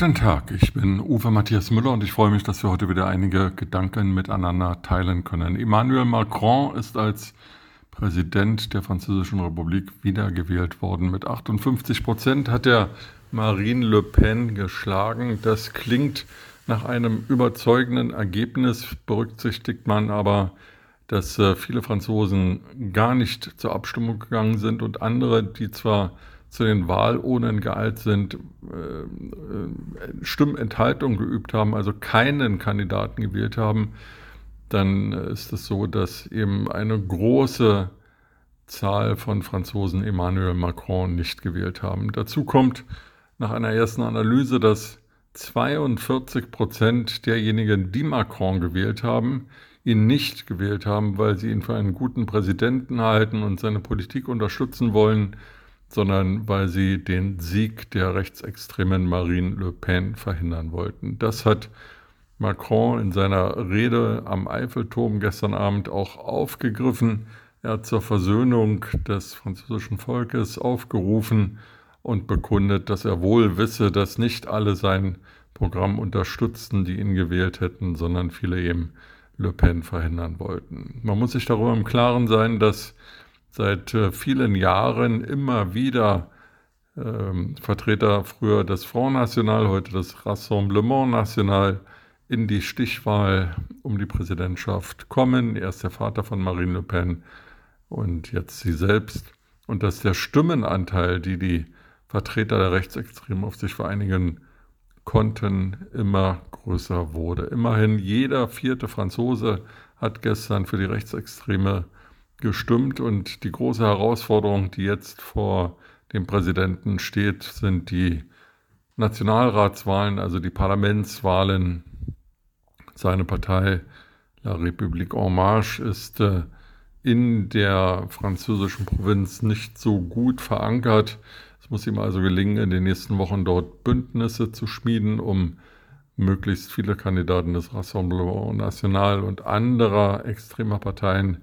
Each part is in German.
Guten Tag, ich bin Uwe Matthias Müller und ich freue mich, dass wir heute wieder einige Gedanken miteinander teilen können. Emmanuel Macron ist als Präsident der Französischen Republik wiedergewählt worden. Mit 58 Prozent hat er Marine Le Pen geschlagen. Das klingt nach einem überzeugenden Ergebnis, berücksichtigt man aber, dass äh, viele Franzosen gar nicht zur Abstimmung gegangen sind und andere, die zwar zu den Wahlurnen geeilt sind, äh, äh, Stimmenthaltung geübt haben, also keinen Kandidaten gewählt haben, dann ist es so, dass eben eine große Zahl von Franzosen Emmanuel Macron nicht gewählt haben. Dazu kommt nach einer ersten Analyse, dass 42 Prozent derjenigen, die Macron gewählt haben, ihn nicht gewählt haben, weil sie ihn für einen guten Präsidenten halten und seine Politik unterstützen wollen, sondern weil sie den Sieg der rechtsextremen Marine Le Pen verhindern wollten. Das hat Macron in seiner Rede am Eiffelturm gestern Abend auch aufgegriffen. Er hat zur Versöhnung des französischen Volkes aufgerufen und bekundet, dass er wohl wisse, dass nicht alle sein Programm unterstützten, die ihn gewählt hätten, sondern viele eben Le Pen verhindern wollten. Man muss sich darüber im Klaren sein, dass seit äh, vielen Jahren immer wieder ähm, Vertreter früher des Front National, heute des Rassemblement National in die Stichwahl um die Präsidentschaft kommen. Er ist der Vater von Marine Le Pen und jetzt sie selbst. Und dass der Stimmenanteil, die die Vertreter der Rechtsextremen auf sich vereinigen konnten, immer größer wurde. Immerhin jeder vierte Franzose hat gestern für die Rechtsextreme gestimmt und die große Herausforderung, die jetzt vor dem Präsidenten steht, sind die Nationalratswahlen, also die Parlamentswahlen. Seine Partei La République en Marche ist äh, in der französischen Provinz nicht so gut verankert. Es muss ihm also gelingen, in den nächsten Wochen dort Bündnisse zu schmieden, um möglichst viele Kandidaten des Rassemblement National und anderer extremer Parteien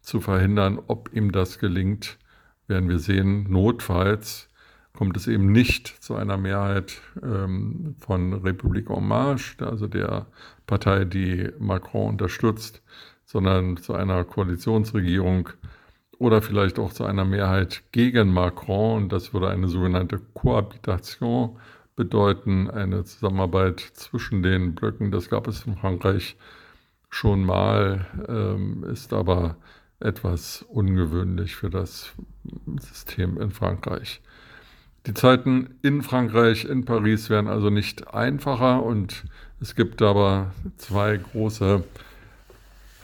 zu verhindern. Ob ihm das gelingt, werden wir sehen. Notfalls kommt es eben nicht zu einer Mehrheit ähm, von Republik en Marche, also der Partei, die Macron unterstützt, sondern zu einer Koalitionsregierung oder vielleicht auch zu einer Mehrheit gegen Macron. Und das würde eine sogenannte Kohabitation bedeuten, eine Zusammenarbeit zwischen den Blöcken. Das gab es in Frankreich schon mal, ähm, ist aber etwas ungewöhnlich für das System in Frankreich. Die Zeiten in Frankreich, in Paris werden also nicht einfacher und es gibt aber zwei große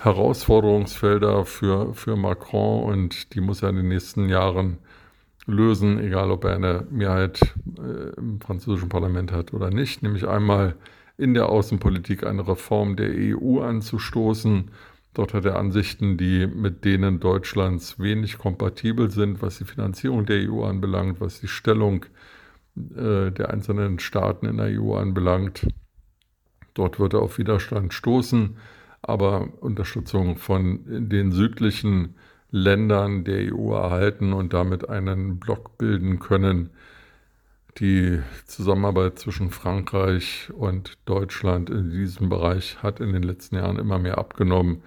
Herausforderungsfelder für, für Macron und die muss er in den nächsten Jahren lösen, egal ob er eine Mehrheit äh, im französischen Parlament hat oder nicht, nämlich einmal in der Außenpolitik eine Reform der EU anzustoßen Dort hat er Ansichten, die mit denen Deutschlands wenig kompatibel sind, was die Finanzierung der EU anbelangt, was die Stellung äh, der einzelnen Staaten in der EU anbelangt. Dort wird er auf Widerstand stoßen, aber Unterstützung von den südlichen Ländern der EU erhalten und damit einen Block bilden können. Die Zusammenarbeit zwischen Frankreich und Deutschland in diesem Bereich hat in den letzten Jahren immer mehr abgenommen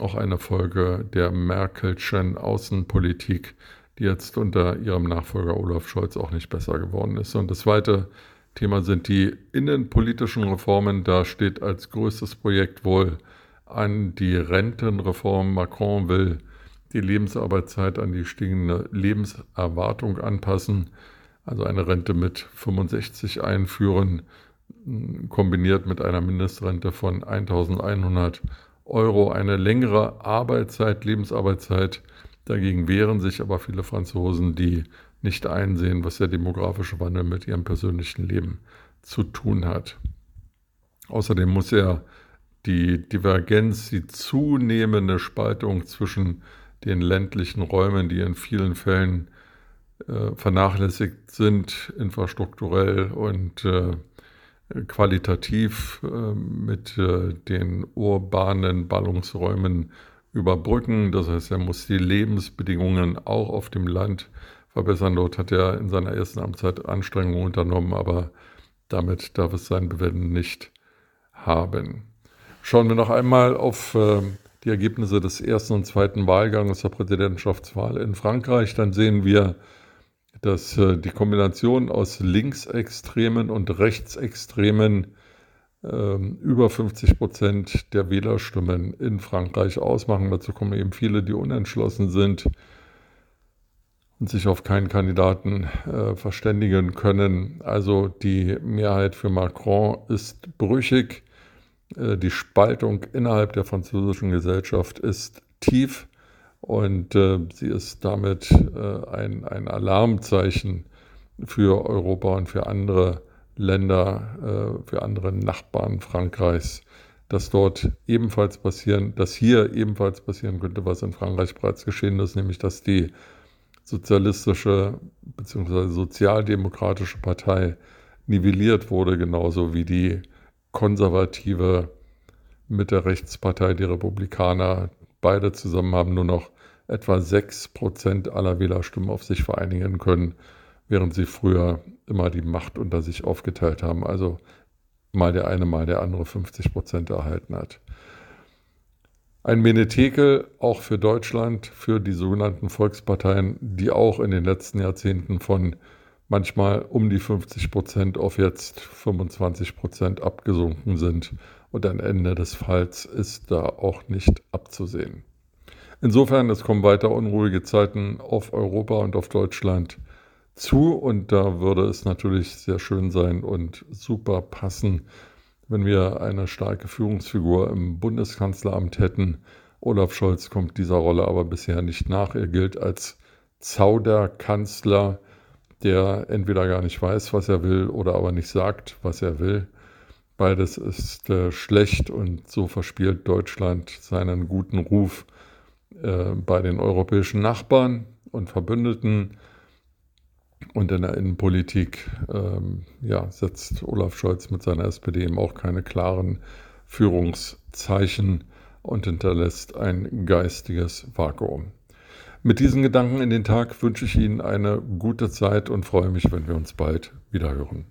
auch eine Folge der Merkelschen Außenpolitik, die jetzt unter ihrem Nachfolger Olaf Scholz auch nicht besser geworden ist. Und das zweite Thema sind die innenpolitischen Reformen. Da steht als größtes Projekt wohl an die Rentenreform. Macron will die Lebensarbeitszeit an die stiegende Lebenserwartung anpassen, also eine Rente mit 65 einführen, kombiniert mit einer Mindestrente von 1100 Euro eine längere Arbeitszeit, Lebensarbeitszeit. Dagegen wehren sich aber viele Franzosen, die nicht einsehen, was der demografische Wandel mit ihrem persönlichen Leben zu tun hat. Außerdem muss er die Divergenz, die zunehmende Spaltung zwischen den ländlichen Räumen, die in vielen Fällen äh, vernachlässigt sind, infrastrukturell und äh, qualitativ äh, mit äh, den urbanen Ballungsräumen überbrücken. Das heißt, er muss die Lebensbedingungen auch auf dem Land verbessern. Dort hat er in seiner ersten Amtszeit Anstrengungen unternommen, aber Damit darf es sein Bewenden nicht haben. Schauen wir noch einmal auf äh, die Ergebnisse des ersten und zweiten Wahlgangs der Präsidentschaftswahl in Frankreich. Dann sehen wir, dass äh, die Kombination aus Linksextremen und Rechtsextremen äh, über 50 Prozent der Wählerstimmen in Frankreich ausmachen. Dazu kommen eben viele, die unentschlossen sind und sich auf keinen Kandidaten äh, verständigen können. Also die Mehrheit für Macron ist brüchig. Äh, die Spaltung innerhalb der französischen Gesellschaft ist tief und äh, sie ist damit äh, ein, ein Alarmzeichen für Europa und für andere Länder, äh, für andere Nachbarn Frankreichs, dass dort ebenfalls passieren, dass hier ebenfalls passieren könnte, was in Frankreich bereits geschehen ist, nämlich dass die sozialistische bzw. sozialdemokratische Partei nivelliert wurde, genauso wie die konservative Mitte-Rechtspartei, die Republikaner. Beide zusammen haben nur noch etwa 6% aller Wählerstimmen auf sich vereinigen können, während sie früher immer die Macht unter sich aufgeteilt haben. Also mal der eine, mal der andere 50% erhalten hat. Ein Menetekel auch für Deutschland, für die sogenannten Volksparteien, die auch in den letzten Jahrzehnten von manchmal um die 50 Prozent auf jetzt 25 Prozent abgesunken sind. Und ein Ende des Falls ist da auch nicht abzusehen. Insofern, es kommen weiter unruhige Zeiten auf Europa und auf Deutschland zu. Und da würde es natürlich sehr schön sein und super passen, wenn wir eine starke Führungsfigur im Bundeskanzleramt hätten. Olaf Scholz kommt dieser Rolle aber bisher nicht nach. Er gilt als Zauderkanzler, der entweder gar nicht weiß, was er will, oder aber nicht sagt, was er will. Beides ist äh, schlecht und so verspielt Deutschland seinen guten Ruf äh, bei den europäischen Nachbarn und Verbündeten. Und in der Innenpolitik ähm, ja, setzt Olaf Scholz mit seiner SPD eben auch keine klaren Führungszeichen und hinterlässt ein geistiges Vakuum. Mit diesen Gedanken in den Tag wünsche ich Ihnen eine gute Zeit und freue mich, wenn wir uns bald wieder hören.